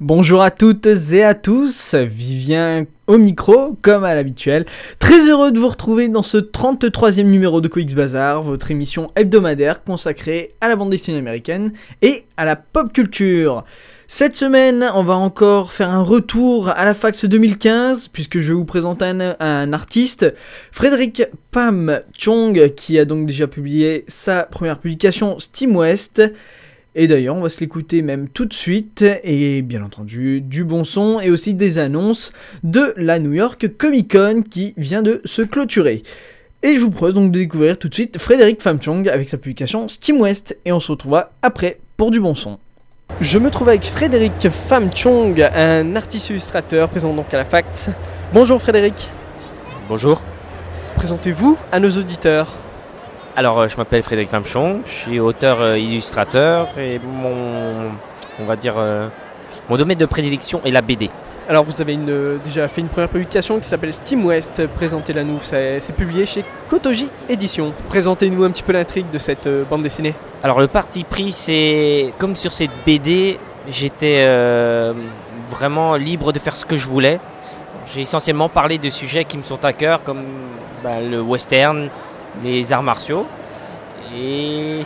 Bonjour à toutes et à tous, Vivien au micro, comme à l'habituel. Très heureux de vous retrouver dans ce 33e numéro de Comics Bazar, votre émission hebdomadaire consacrée à la bande dessinée américaine et à la pop culture. Cette semaine, on va encore faire un retour à la fax 2015, puisque je vais vous présenter un, un artiste, Frédéric Pam Chong, qui a donc déjà publié sa première publication Steam West. Et d'ailleurs, on va se l'écouter même tout de suite, et bien entendu, du bon son, et aussi des annonces de la New York Comic Con qui vient de se clôturer. Et je vous propose donc de découvrir tout de suite Frédéric Famchong avec sa publication Steam West, et on se retrouvera après pour du bon son. Je me trouve avec Frédéric Famchong, un artiste illustrateur présent donc à la FACT. Bonjour Frédéric, Bonjour. présentez-vous à nos auditeurs. Alors, euh, je m'appelle Frédéric Famchon, je suis auteur euh, illustrateur et mon, on va dire, euh, mon domaine de prédilection est la BD. Alors vous avez une, déjà fait une première publication qui s'appelle Steam West, présentez-la nous, c'est c'est publié chez Kotoji Édition. Présentez-nous un petit peu l'intrigue de cette bande dessinée. Alors, le parti pris, c'est comme sur cette BD, j'étais euh, vraiment libre de faire ce que je voulais. J'ai essentiellement parlé de sujets qui me sont à cœur, comme bah, le western, les arts martiaux. Et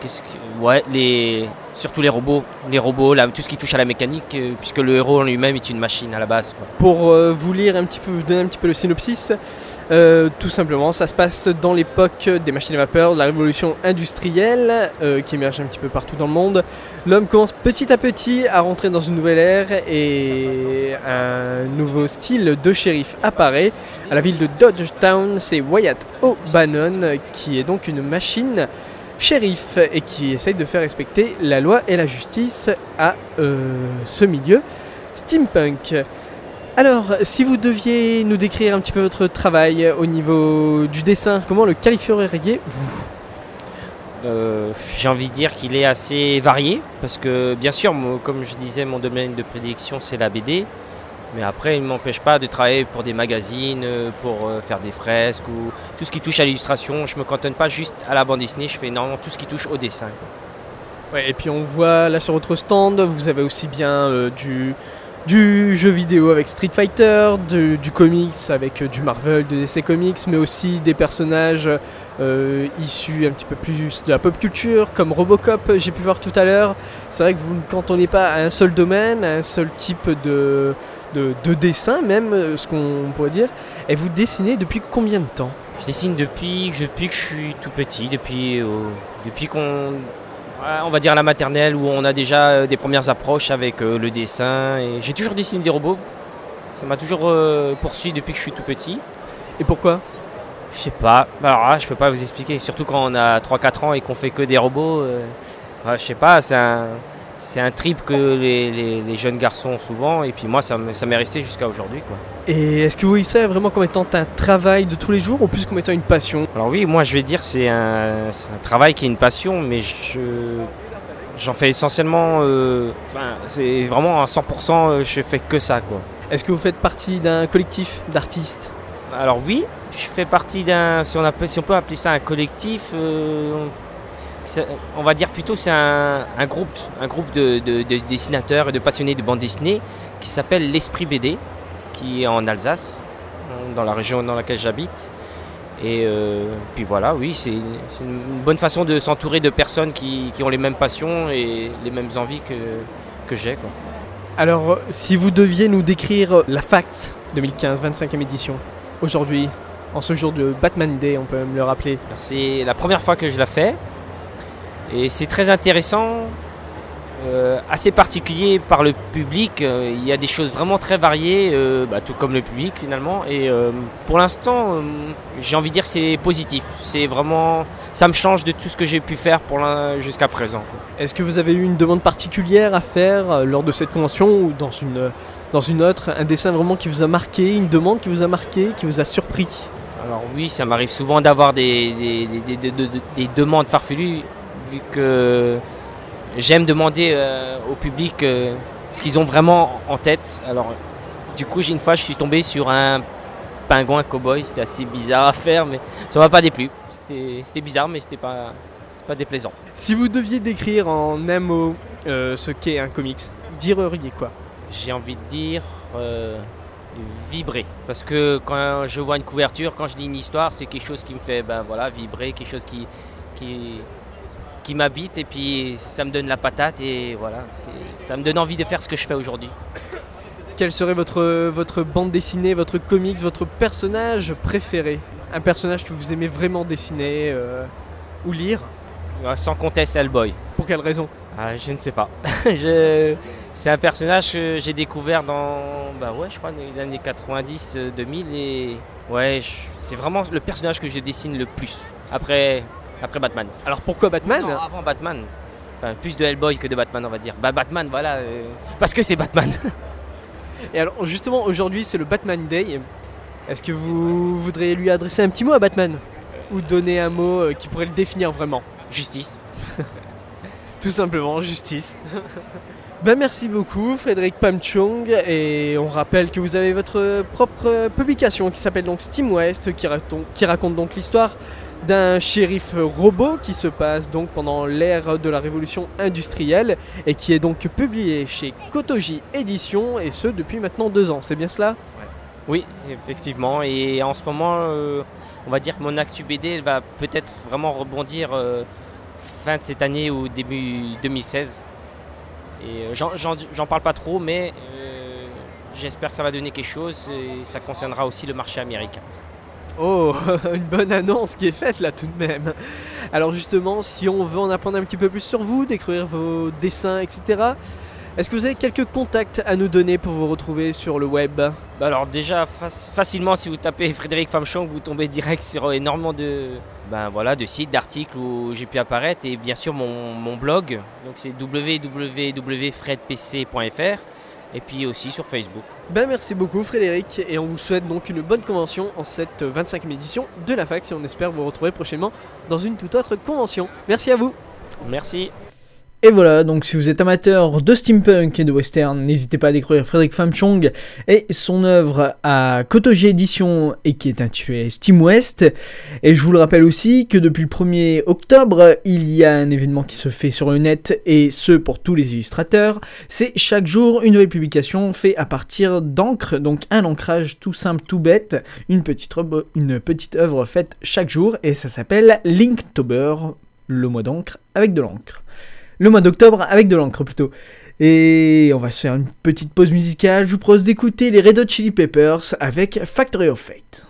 qu'est-ce que ouais les surtout les robots, les robots, tout ce qui touche à la mécanique, euh, puisque le héros en lui-même est une machine à la base. Pour euh, vous lire un petit peu, vous donner un petit peu le synopsis, euh, tout simplement, ça se passe dans l'époque des machines à vapeur, de la révolution industrielle qui émerge un petit peu partout dans le monde. L'homme commence petit à petit à rentrer dans une nouvelle ère et un nouveau style de shérif apparaît. À la ville de Dodgetown, c'est Wyatt O'Bannon qui est donc une machine shérif et qui essaye de faire respecter la loi et la justice à euh, ce milieu steampunk. Alors, si vous deviez nous décrire un petit peu votre travail au niveau du dessin, comment le qualifieriez-vous? Euh, J'ai envie de dire qu'il est assez varié, parce que bien sûr, comme je disais, mon domaine de prédilection c'est la BD. Mais après, il ne m'empêche pas de travailler pour des magazines, euh, pour euh, faire des fresques ou tout ce qui touche à l'illustration. Je me cantonne pas juste à la bande dessinée, je fais énormément tout ce qui touche au dessin. Ouais, et puis on voit là sur votre stand, vous avez aussi bien euh, du, jeu vidéo avec Street Fighter, du comics avec du Marvel, de DC Comics, mais aussi des personnages issus un petit peu plus de la pop culture, comme Robocop, j'ai pu voir tout à l'heure. C'est vrai que vous ne cantonnez pas à un seul domaine, à un seul type de, de, de dessin, même, euh, ce qu'on pourrait dire. Et vous dessinez depuis combien de temps? Je dessine depuis, depuis que je suis tout petit, depuis, euh, depuis qu'on. On va dire la maternelle où on a déjà euh, des premières approches avec euh, le dessin. Et j'ai toujours dessiné des robots. Ça m'a toujours euh, poursuivi depuis que je suis tout petit. Et pourquoi? Je sais pas. Alors là, je peux pas vous expliquer. Surtout quand on a 3-4 ans et qu'on fait que des robots. euh, ouais, je sais pas, c'est un, c'est un trip que les, les- les jeunes garçons ont souvent. Et puis moi, ça me- ça m'est resté jusqu'à aujourd'hui. quoi. Et est-ce que vous voyez ça vraiment comme étant un travail de tous les jours ou plus comme étant une passion? Alors oui, moi je vais dire c'est un, travail qui est une passion, mais je j'en fais essentiellement, euh, enfin c'est vraiment à 100%, euh, je fais que ça quoi. Est-ce que vous faites partie d'un collectif d'artistes? Alors oui, je fais partie d'un, si on, appelle- si on peut appeler ça un collectif, euh, on, va dire plutôt c'est un, un groupe, un groupe de, de- de dessinateurs et de passionnés de bande dessinée qui s'appelle l'Esprit BD, qui est en Alsace, dans la région dans laquelle j'habite. Et euh, puis voilà, oui, c'est une, bonne façon de s'entourer de personnes qui, qui ont les mêmes passions et les mêmes envies que, que j'ai. Alors, si vous deviez nous décrire la FACT 2015, 25e édition, aujourd'hui, en ce jour de Batman Day, on peut même le rappeler. C'est la première fois que je la fais. Et c'est très intéressant euh, assez particulier par le public. Euh, il y a des choses vraiment très variées, euh, bah, tout comme le public finalement. Et pour l'instant, j'ai envie de dire que c'est positif. C'est vraiment, ça me change de tout ce que j'ai pu faire pour jusqu'à présent. Est-ce que vous avez eu une demande particulière à faire lors de cette convention ou dans une, dans une autre? Un dessin vraiment qui vous a marqué, une demande qui vous a marqué, qui vous a surpris? Alors oui, ça m'arrive souvent d'avoir des- des demandes farfelues, vu que j'aime demander euh, au public euh, ce qu'ils ont vraiment en tête. Alors du coup, une fois, je suis tombé sur un pingouin cowboy, c'était assez bizarre à faire, mais ça m'a pas déplu. C'était bizarre, mais c'était pas, pas déplaisant. Si vous deviez décrire en un mot euh, ce qu'est un comics, diriez quoi? J'ai envie de dire vibrer. Parce que quand je vois une couverture, quand je lis une histoire, c'est quelque chose qui me fait ben, voilà, vibrer, quelque chose qui, qui, qui m'habite et puis ça me donne la patate et voilà, ça me donne envie de faire ce que je fais aujourd'hui. Quelle serait votre, votre bande dessinée, votre comics, votre personnage préféré? Un personnage que vous aimez vraiment dessiner euh, ou lire? Euh, Sans conteste Hellboy. Pour quelle raison? Ah, je ne sais pas. Je- C'est un personnage que j'ai découvert dans, bah ouais, je crois, dans les années 90, euh, 2000 et ouais, je- c'est vraiment le personnage que je dessine le plus après, après Batman. Alors pourquoi Batman Non, avant Batman. Enfin, plus de Hellboy que de Batman, on va dire. Bah, Batman, voilà. euh, parce que c'est Batman. Et alors justement aujourd'hui c'est le Batman Day. Est-ce que vous voudriez lui adresser un petit mot à Batman? Ou donner un mot euh, qui pourrait le définir vraiment? Justice. Tout simplement, justice. ben merci beaucoup Frédéric Pamchong et on rappelle que vous avez votre propre publication qui s'appelle donc Steam West qui, raconte- qui raconte donc l'histoire d'un shérif robot qui se passe donc pendant l'ère de la révolution industrielle et qui est donc publié chez Kotoji Édition et ce depuis maintenant deux ans. C'est bien cela? Oui, effectivement. Et en ce moment, euh, on va dire que mon actu BD va peut-être vraiment rebondir euh, fin de cette année ou début 2016. Et euh, j'en- parle pas trop, mais j'espère que ça va donner quelque chose et ça concernera aussi le marché américain. Oh, une bonne annonce qui est faite là tout de même. Alors justement, si on veut en apprendre un petit peu plus sur vous, découvrir vos dessins, etc., est-ce que vous avez quelques contacts à nous donner pour vous retrouver sur le web? Bah alors déjà fac- facilement si vous tapez Frédéric Famchong vous tombez direct sur énormément de ben voilà de sites d'articles où j'ai pu apparaître et bien sûr mon, mon blog donc c'est www.fredpc.fr et puis aussi sur Facebook. Ben merci beaucoup Frédéric et on vous souhaite donc une bonne convention en cette 25e édition de la fac et on espère vous retrouver prochainement dans une toute autre convention. Merci à vous Merci. Et voilà, donc si vous êtes amateur de steampunk et de western, n'hésitez pas à découvrir Frédéric Famchong et son œuvre à Kotoji Édition et qui est intitulée Steam West. Et je vous le rappelle aussi que depuis le 1er octobre, il y a un événement qui se fait sur le net et ce pour tous les illustrateurs. C'est chaque jour une nouvelle publication faite à partir d'encre, donc un ancrage tout simple, tout bête, une petite, une petite œuvre faite chaque jour et ça s'appelle Linktober, le mois d'encre avec de l'encre le mois d'octobre avec de l'encre plutôt. Et on va se faire une petite pause musicale. Je vous propose d'écouter les Red Hot Chili Peppers avec Factory of Fate.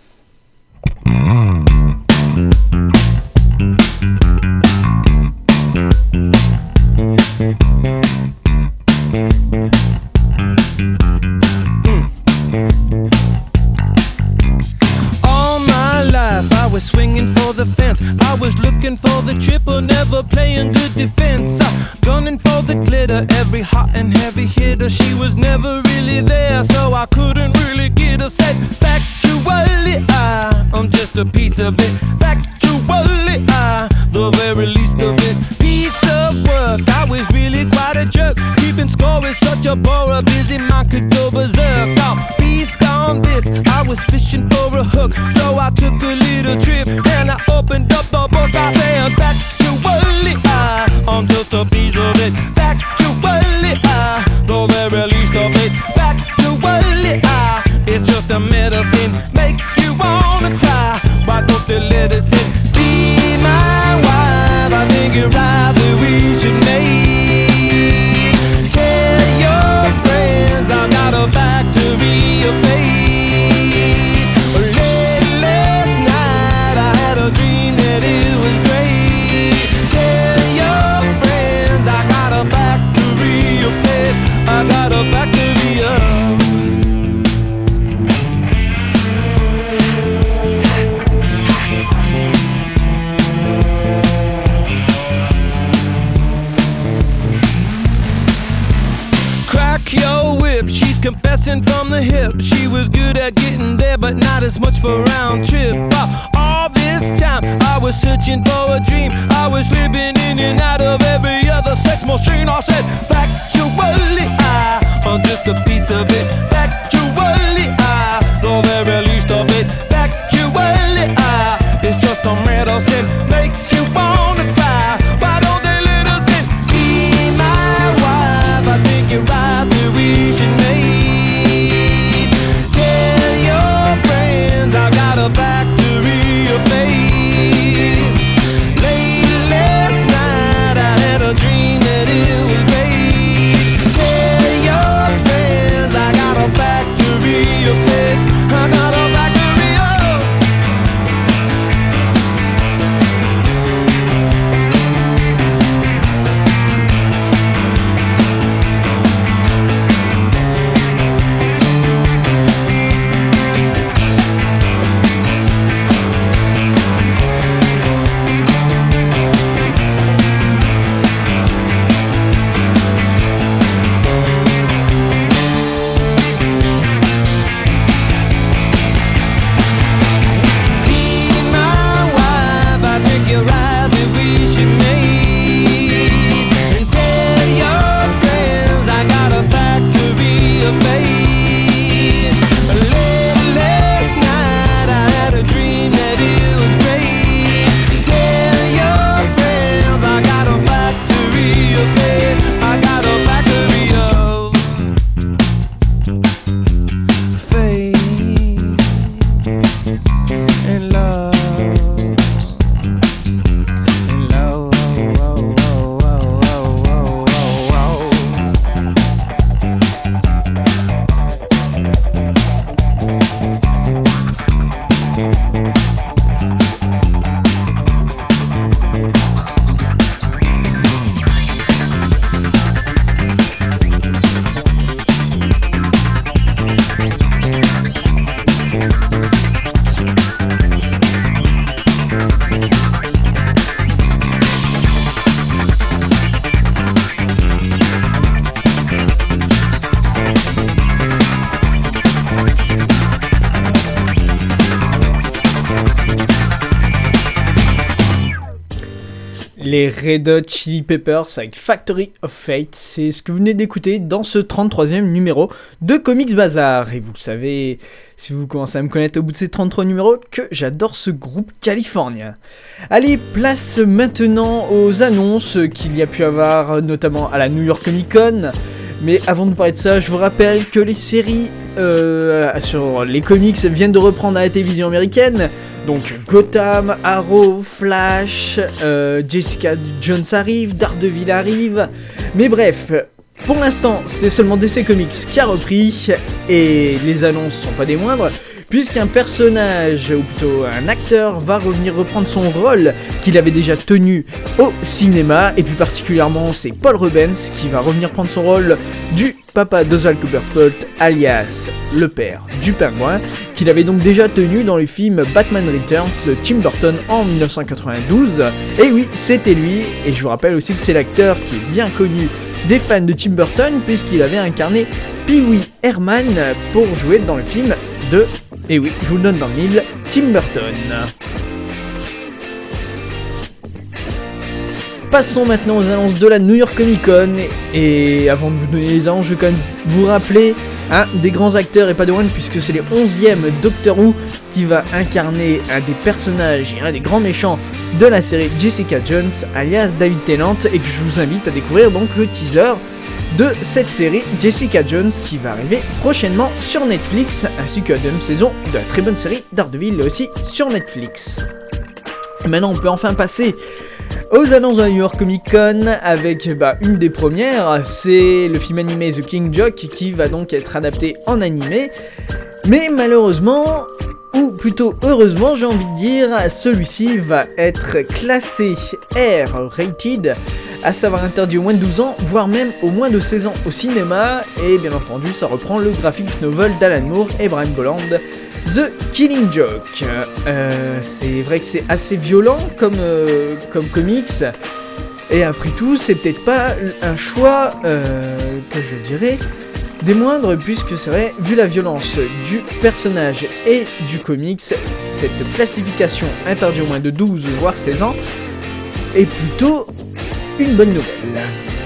Never playing good defense. I gunning for the glitter, every hot and heavy hitter. She was never really there, so I couldn't really get her set. Factually, I, I'm just a piece of it. Factually, I, the very least of it. Piece of work, I was really quite a jerk. Keeping score is such a bore, a busy mind could go berserk. Now, feast on this, I was fishing for a hook, so I took a little trip as much for round trip. Uh, all this time, I was searching for a dream. I was living in and out of every other sex machine. I said, factually, I am just a piece of it. Factually, Red Hot Chili Peppers avec Factory of Fate, c'est ce que vous venez d'écouter dans ce 33e numéro de Comics Bazar. Et vous le savez, si vous commencez à me connaître au bout de ces 33 numéros, que j'adore ce groupe californien. Allez, place maintenant aux annonces qu'il y a pu avoir, notamment à la New York Comic Con. Mais avant de parler de ça, je vous rappelle que les séries euh, sur les comics viennent de reprendre à la télévision américaine. Donc Gotham, Arrow, Flash, euh, Jessica Jones arrive, Daredevil arrive. Mais bref, pour l'instant, c'est seulement DC Comics qui a repris et les annonces sont pas des moindres. Puisqu'un personnage, ou plutôt un acteur, va revenir reprendre son rôle qu'il avait déjà tenu au cinéma, et plus particulièrement c'est Paul Rubens qui va revenir prendre son rôle du papa d'Ozal Copperpot, alias le père du pingouin, qu'il avait donc déjà tenu dans le film Batman Returns de Tim Burton en 1992. Et oui, c'était lui, et je vous rappelle aussi que c'est l'acteur qui est bien connu des fans de Tim Burton, puisqu'il avait incarné Pee-wee Herman pour jouer dans le film de, et oui, je vous le donne dans le mille, Tim Burton. Passons maintenant aux annonces de la New York Comic Con. Et avant de vous donner les annonces, je vais quand même vous rappeler un des grands acteurs et pas de one, puisque c'est le 11e Doctor Who qui va incarner un des personnages et un des grands méchants de la série Jessica Jones, alias David Tennant, et que je vous invite à découvrir donc le teaser de cette série Jessica Jones qui va arriver prochainement sur Netflix, ainsi que la deuxième saison de la très bonne série Daredevil aussi sur Netflix. Et maintenant, on peut enfin passer aux annonces de la New York Comic Con avec bah, une des premières, c'est le film animé The King Jock qui va donc être adapté en animé. Mais malheureusement, ou plutôt heureusement j'ai envie de dire, celui-ci va être classé R-rated, à savoir interdit au moins de 12 ans, voire même au moins de 16 ans au cinéma, et bien entendu ça reprend le graphic novel d'Alan Moore et Brian Bolland, The Killing Joke. Euh, c'est vrai que c'est assez violent comme, euh, comme comics. Et après tout, c'est peut-être pas un choix euh, que je dirais Des moindres, puisque c'est vrai, vu la violence du personnage et du comics, cette classification interdite au moins de 12 voire 16 ans est plutôt une bonne nouvelle.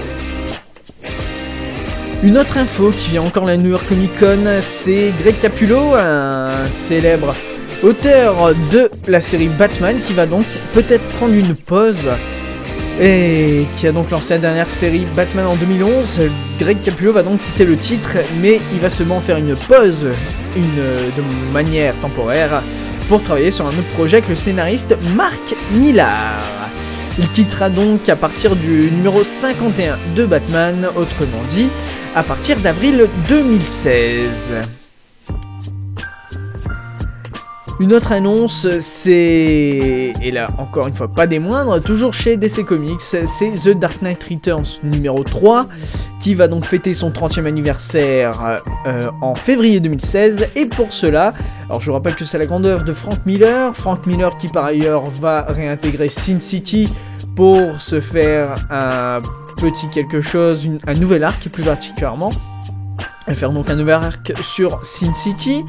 Une autre info qui vient encore la New York Comic Con, c'est Greg Capullo, un célèbre auteur de la série Batman, qui va donc peut-être prendre une pause et qui a donc lancé la dernière série Batman en 2011. Greg Capullo va donc quitter le titre, mais il va seulement faire une pause, une de manière temporaire, pour travailler sur un autre projet avec le scénariste Mark Millar. Il quittera donc à partir du numéro 51 de Batman, autrement dit, à partir d'avril 2016. Une autre annonce, c'est, et là encore une fois pas des moindres, toujours chez DC Comics, c'est The Dark Knight Returns numéro 3, qui va donc fêter son 30e anniversaire euh, en février 2016, et pour cela, alors je vous rappelle que c'est la grande œuvre de Frank Miller, Frank Miller qui par ailleurs va réintégrer Sin City pour se faire un petit quelque chose, un nouvel arc plus particulièrement. Va faire donc un nouvel arc sur Sin City.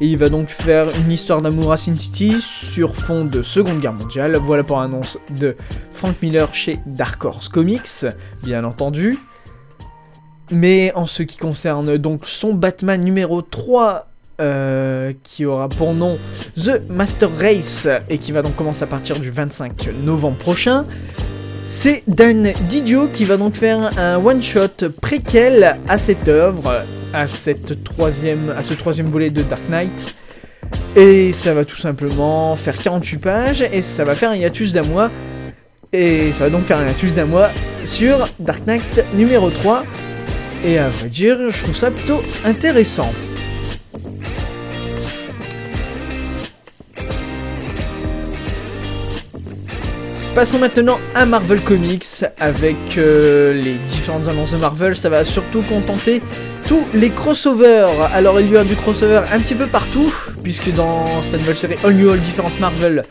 Et il va donc faire une histoire d'amour à Sin City sur fond de Seconde Guerre mondiale. Voilà pour l'annonce de Frank Miller chez Dark Horse Comics, bien entendu. Mais en ce qui concerne donc son Batman numéro 3, euh, qui aura pour nom The Master Race, et qui va donc commencer à partir du 25 novembre prochain, c'est Dan Didio qui va donc faire un one-shot préquel à cette œuvre, à, ce troisième volet de Dark Knight. Et ça va tout simplement faire 48 pages et ça va faire un hiatus d'un mois. Et ça va donc faire un hiatus d'un mois sur Dark Knight numéro 3. Et à vrai dire, je trouve ça plutôt intéressant. Passons maintenant à Marvel Comics avec euh, les différentes annonces de Marvel. Ça va surtout contenter tous les crossovers. Alors il y aura du crossover un petit peu partout, puisque dans cette nouvelle série All New All Different Marvel,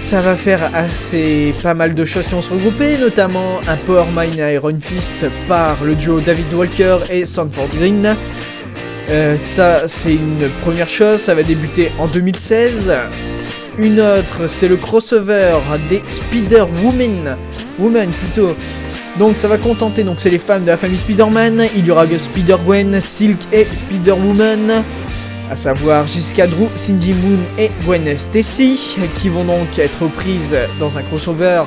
ça va faire assez pas mal de choses qui vont se regrouper, notamment un Power Mine Iron Fist par le duo David Walker et Sanford Green. Euh, ça, c'est une première chose, ça va débuter en 2016. Une autre, c'est le crossover des Spider-Woman. Woman plutôt. Donc ça va contenter, donc c'est les femmes de la famille Spider-Man. Il y aura Spider-Gwen, Silk et Spider-Woman. À savoir Jessica Drew, Cindy Moon et Gwen Stacy, qui vont donc être prises dans un crossover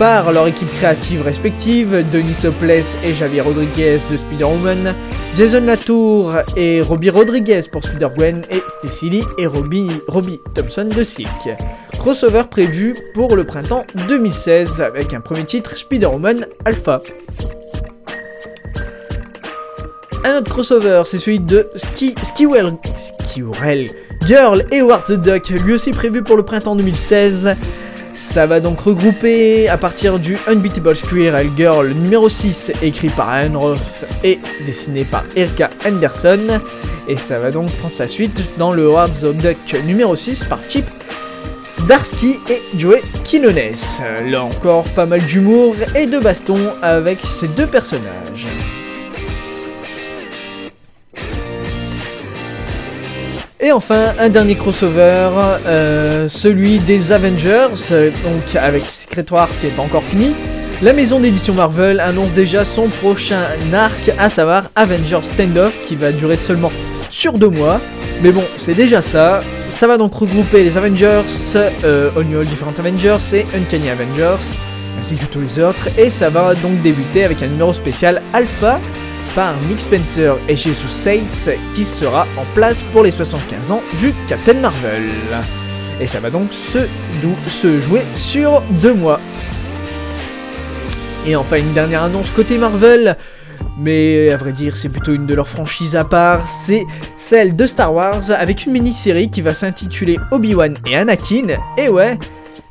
par leur équipe créative respective, Denis Soples et Javier Rodriguez de Spider-Woman, Jason Latour et Robbie Rodriguez pour Spider-Gwen et Stacy Lee et Robbie, Thompson de Silk. Crossover prévu pour le printemps 2016 avec un premier titre Spider-Woman Alpha. Un autre crossover, c'est celui de Ski, Skiwell, Skiwell Girl et Howard the Duck, lui aussi prévu pour le printemps 2016. Ça va donc regrouper à partir du Unbeatable Squirrel Girl numéro 6, écrit par Ian Roth et dessiné par Erika Anderson. Et ça va donc prendre sa suite dans le Howard the Duck numéro 6 par Chip Zdarsky et Joey Quinones. Là encore, pas mal d'humour et de baston avec ces deux personnages. Et enfin, un dernier crossover, euh, celui des Avengers, euh, donc avec Secret Wars qui n'est pas encore fini. La maison d'édition Marvel annonce déjà son prochain arc, à savoir Avengers Standoff, qui va durer seulement sur deux mois. Mais bon, c'est déjà ça. Ça va donc regrouper les Avengers, euh, All Different Avengers et Uncanny Avengers, ainsi que tous les autres. Et ça va donc débuter avec un numéro spécial Alpha par Nick Spencer et Jesus Sales qui sera en place pour les 75 ans du Captain Marvel. Et ça va donc se, se jouer sur deux mois. Et enfin une dernière annonce côté Marvel, mais à vrai dire c'est plutôt une de leurs franchises à part, c'est celle de Star Wars avec une mini-série qui va s'intituler Obi-Wan et Anakin. Et ouais,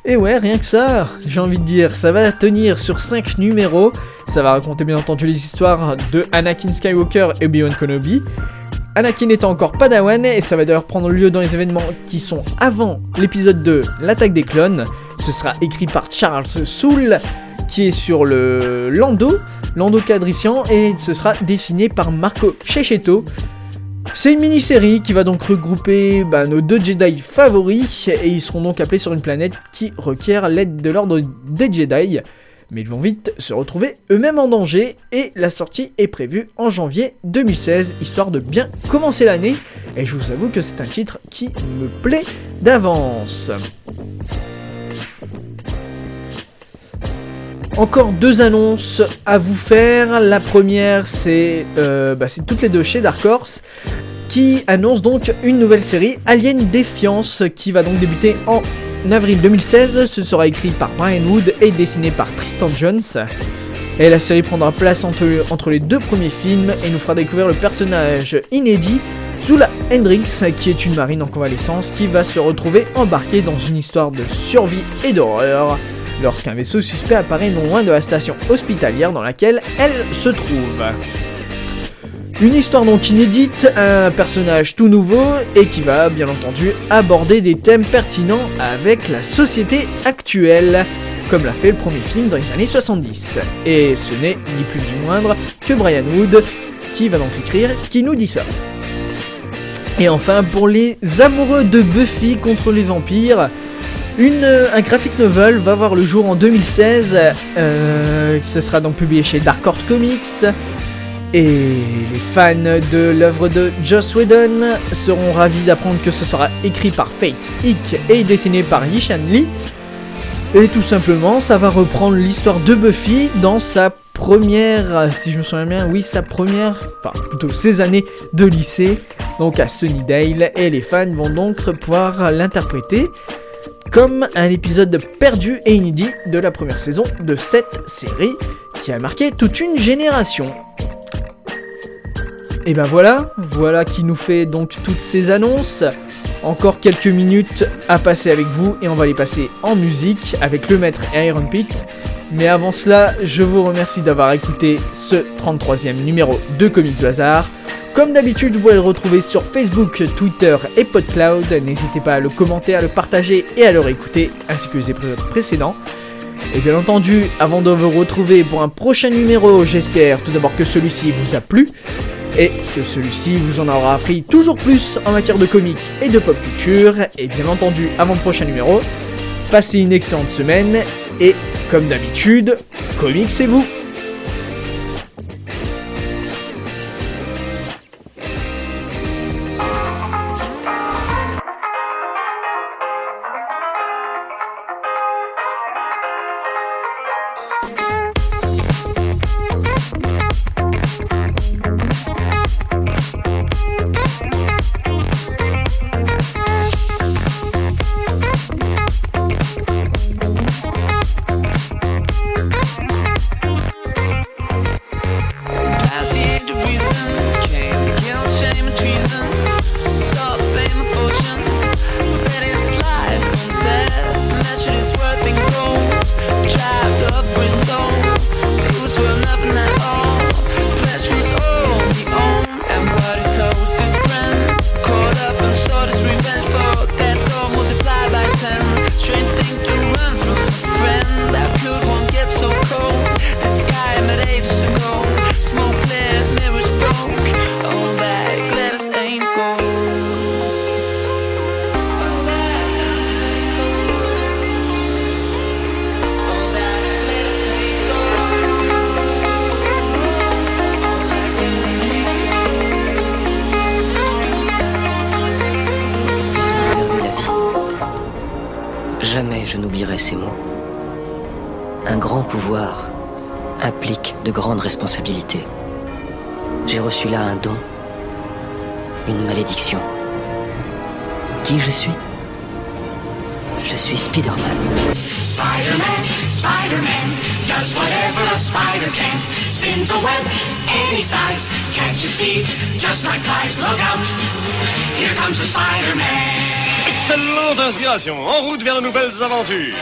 et ouais, rien que ça, j'ai envie de dire, ça va tenir sur 5 numéros. Ça va raconter bien entendu les histoires de Anakin Skywalker et Obi-Wan Kenobi. Anakin étant encore Padawan et ça va d'ailleurs prendre lieu dans les événements qui sont avant l'épisode 2, l'attaque des clones. Ce sera écrit par Charles Soule qui est sur le Lando, Lando Cadrician, et ce sera dessiné par Marco Cecchetto. C'est une mini-série qui va donc regrouper bah, nos deux Jedi favoris, et ils seront donc appelés sur une planète qui requiert l'aide de l'ordre des Jedi. Mais ils vont vite se retrouver eux-mêmes en danger, et la sortie est prévue en janvier 2016, histoire de bien commencer l'année, et je vous avoue que c'est un titre qui me plaît d'avance. Encore deux annonces à vous faire. La première, c'est euh, bah, toutes les deux chez Dark Horse, qui annonce donc une nouvelle série, Alien Défiance, qui va donc débuter en avril 2016. Ce sera écrit par Brian Wood et dessiné par Tristan Jones. Et la série prendra place entre, entre les deux premiers films et nous fera découvrir le personnage inédit Zula Hendrix, qui est une marine en convalescence qui va se retrouver embarquée dans une histoire de survie et d'horreur lorsqu'un vaisseau suspect apparaît non loin de la station hospitalière dans laquelle elle se trouve. Une histoire donc inédite, un personnage tout nouveau et qui va bien entendu aborder des thèmes pertinents avec la société actuelle, comme l'a fait le premier film dans les années 70. Et ce n'est ni plus ni moindre que Brian Wood qui va donc l'écrire, qui nous dit ça? Et enfin, pour les amoureux de Buffy contre les vampires, une, un graphic novel va voir le jour en 2016. Euh, ce sera donc publié chez Dark Horse Comics. Et les fans de l'œuvre de Joss Whedon seront ravis d'apprendre que ce sera écrit par Fate Hick et dessiné par Yishan Lee. Et tout simplement, ça va reprendre l'histoire de Buffy dans sa première, si je me souviens bien, oui, sa première, enfin plutôt ses années de lycée, donc à Sunnydale, et les fans vont donc pouvoir l'interpréter comme un épisode perdu et inédit de la première saison de cette série qui a marqué toute une génération. Et ben voilà, voilà qui nous fait donc toutes ces annonces. Encore quelques minutes à passer avec vous et on va les passer en musique avec le maître Iron Pit. Mais avant cela, je vous remercie d'avoir écouté ce 33e numéro de Comics Bazar. Comme d'habitude, vous pouvez le retrouver sur Facebook, Twitter et PodCloud. N'hésitez pas à le commenter, à le partager et à le réécouter, ainsi que les épisodes précédents. Et bien entendu, avant de vous retrouver pour un prochain numéro, j'espère tout d'abord que celui-ci vous a plu et que celui-ci vous en aura appris toujours plus en matière de comics et de pop culture. Et bien entendu, avant le prochain numéro, passez une excellente semaine et comme d'habitude, comics c'est vous Ces mots. Un grand pouvoir implique de grandes responsabilités. J'ai reçu là un don, une malédiction. Qui je suis? Je suis Spider-Man. Spider-Man, Spider-Man, does whatever a spider can. Spins a web any size, catches thieves just like flies. Look out, here comes the Spider-Man. Excellente inspiration, en route vers de nouvelles aventures.